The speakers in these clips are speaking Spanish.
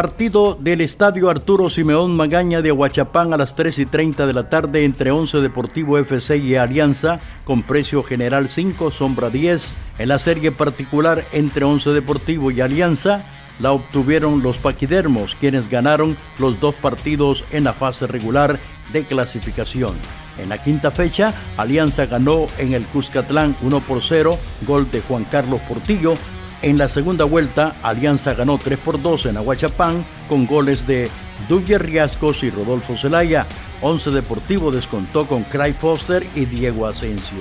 Partido del Estadio Arturo Simeón Magaña de Aguachapán a las 3 y 30 de la tarde entre 11 Deportivo FC y Alianza con precio general 5, sombra 10. En la serie particular entre 11 Deportivo y Alianza la obtuvieron los paquidermos, quienes ganaron los dos partidos en la fase regular de clasificación. En la quinta fecha, Alianza ganó en el Cuscatlán 1 por 0, gol de Juan Carlos Portillo, en la segunda vuelta, Alianza ganó 3 por 2 en Aguachapán con goles de Duguer Riascos y Rodolfo Zelaya. Once Deportivo descontó con Craig Foster y Diego Asensio.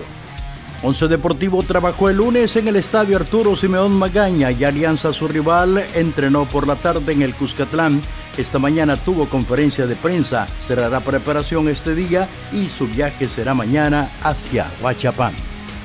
Once Deportivo trabajó el lunes en el estadio Arturo Simeón Magaña y Alianza, su rival, entrenó por la tarde en el Cuscatlán. Esta mañana tuvo conferencia de prensa, cerrará preparación este día y su viaje será mañana hacia Huachapán.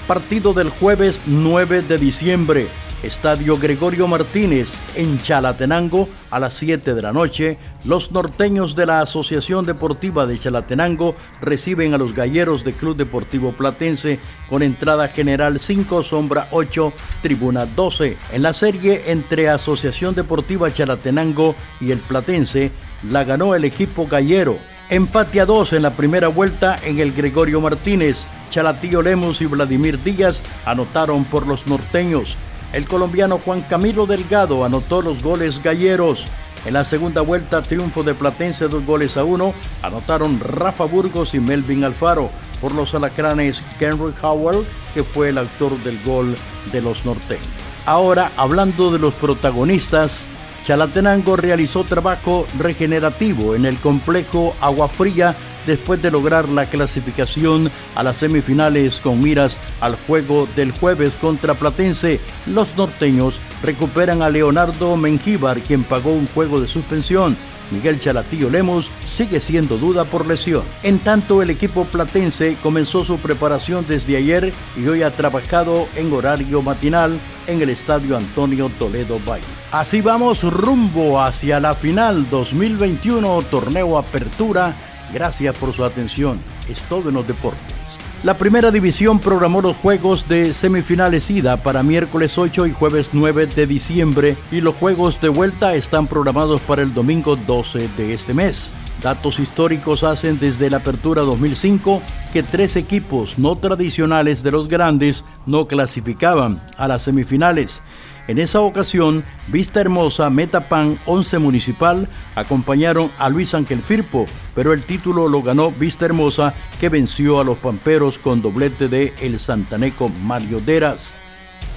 Partido del jueves 9 de diciembre. Estadio Gregorio Martínez en Chalatenango a las 7 de la noche. Los norteños de la Asociación Deportiva de Chalatenango reciben a los galleros de Club Deportivo Platense con entrada general 5, sombra 8, tribuna 12. En la serie entre Asociación Deportiva Chalatenango y el Platense la ganó el equipo gallero. Empate a 2 en la primera vuelta en el Gregorio Martínez. Chalatío Lemos y Vladimir Díaz anotaron por los norteños. El colombiano Juan Camilo Delgado anotó los goles galleros. En la segunda vuelta, triunfo de Platense dos goles a uno, anotaron Rafa Burgos y Melvin Alfaro. Por los alacranes, Henry Howell, que fue el autor del gol de los norteños. Ahora, hablando de los protagonistas, Chalatenango realizó trabajo regenerativo en el complejo Agua Fría después de lograr la clasificación a las semifinales con miras al juego del jueves contra Platense. Los norteños recuperan a Leonardo Mengíbar, quien pagó un juego de suspensión. Miguel Chalatillo Lemos sigue siendo duda por lesión. En tanto, el equipo platense comenzó su preparación desde ayer y hoy ha trabajado en horario matinal en el estadio Antonio Toledo Valle. Así vamos rumbo hacia la final 2021, torneo Apertura Gracias por su atención. Es todo en los deportes. La primera división programó los juegos de semifinales ida para miércoles 8 y jueves 9 de diciembre y los juegos de vuelta están programados para el domingo 12 de este mes. Datos históricos hacen desde la apertura 2005 que tres equipos no tradicionales de los grandes no clasificaban a las semifinales. En esa ocasión, Vista Hermosa, Metapan, 11 Municipal acompañaron a Luis Ángel Firpo, pero el título lo ganó Vista Hermosa, que venció a los Pamperos con doblete de El Santaneco Mario Deras.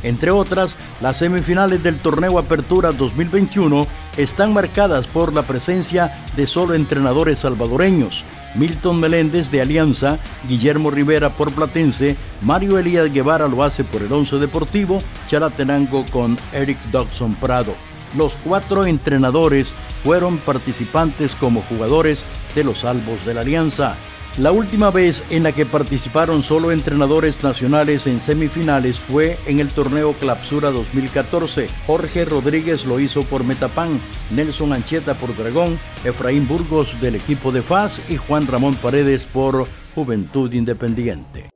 Entre otras, las semifinales del torneo Apertura 2021 están marcadas por la presencia de solo entrenadores salvadoreños. Milton Meléndez de Alianza, Guillermo Rivera por Platense, Mario Elías Guevara lo hace por el Once Deportivo, Chalatenango con Eric Dodson Prado. Los cuatro entrenadores fueron participantes como jugadores de los Albos de la Alianza. La última vez en la que participaron solo entrenadores nacionales en semifinales fue en el torneo Clapsura 2014. Jorge Rodríguez lo hizo por Metapán, Nelson Ancheta por Dragón, Efraín Burgos del equipo de FAS y Juan Ramón Paredes por Juventud Independiente.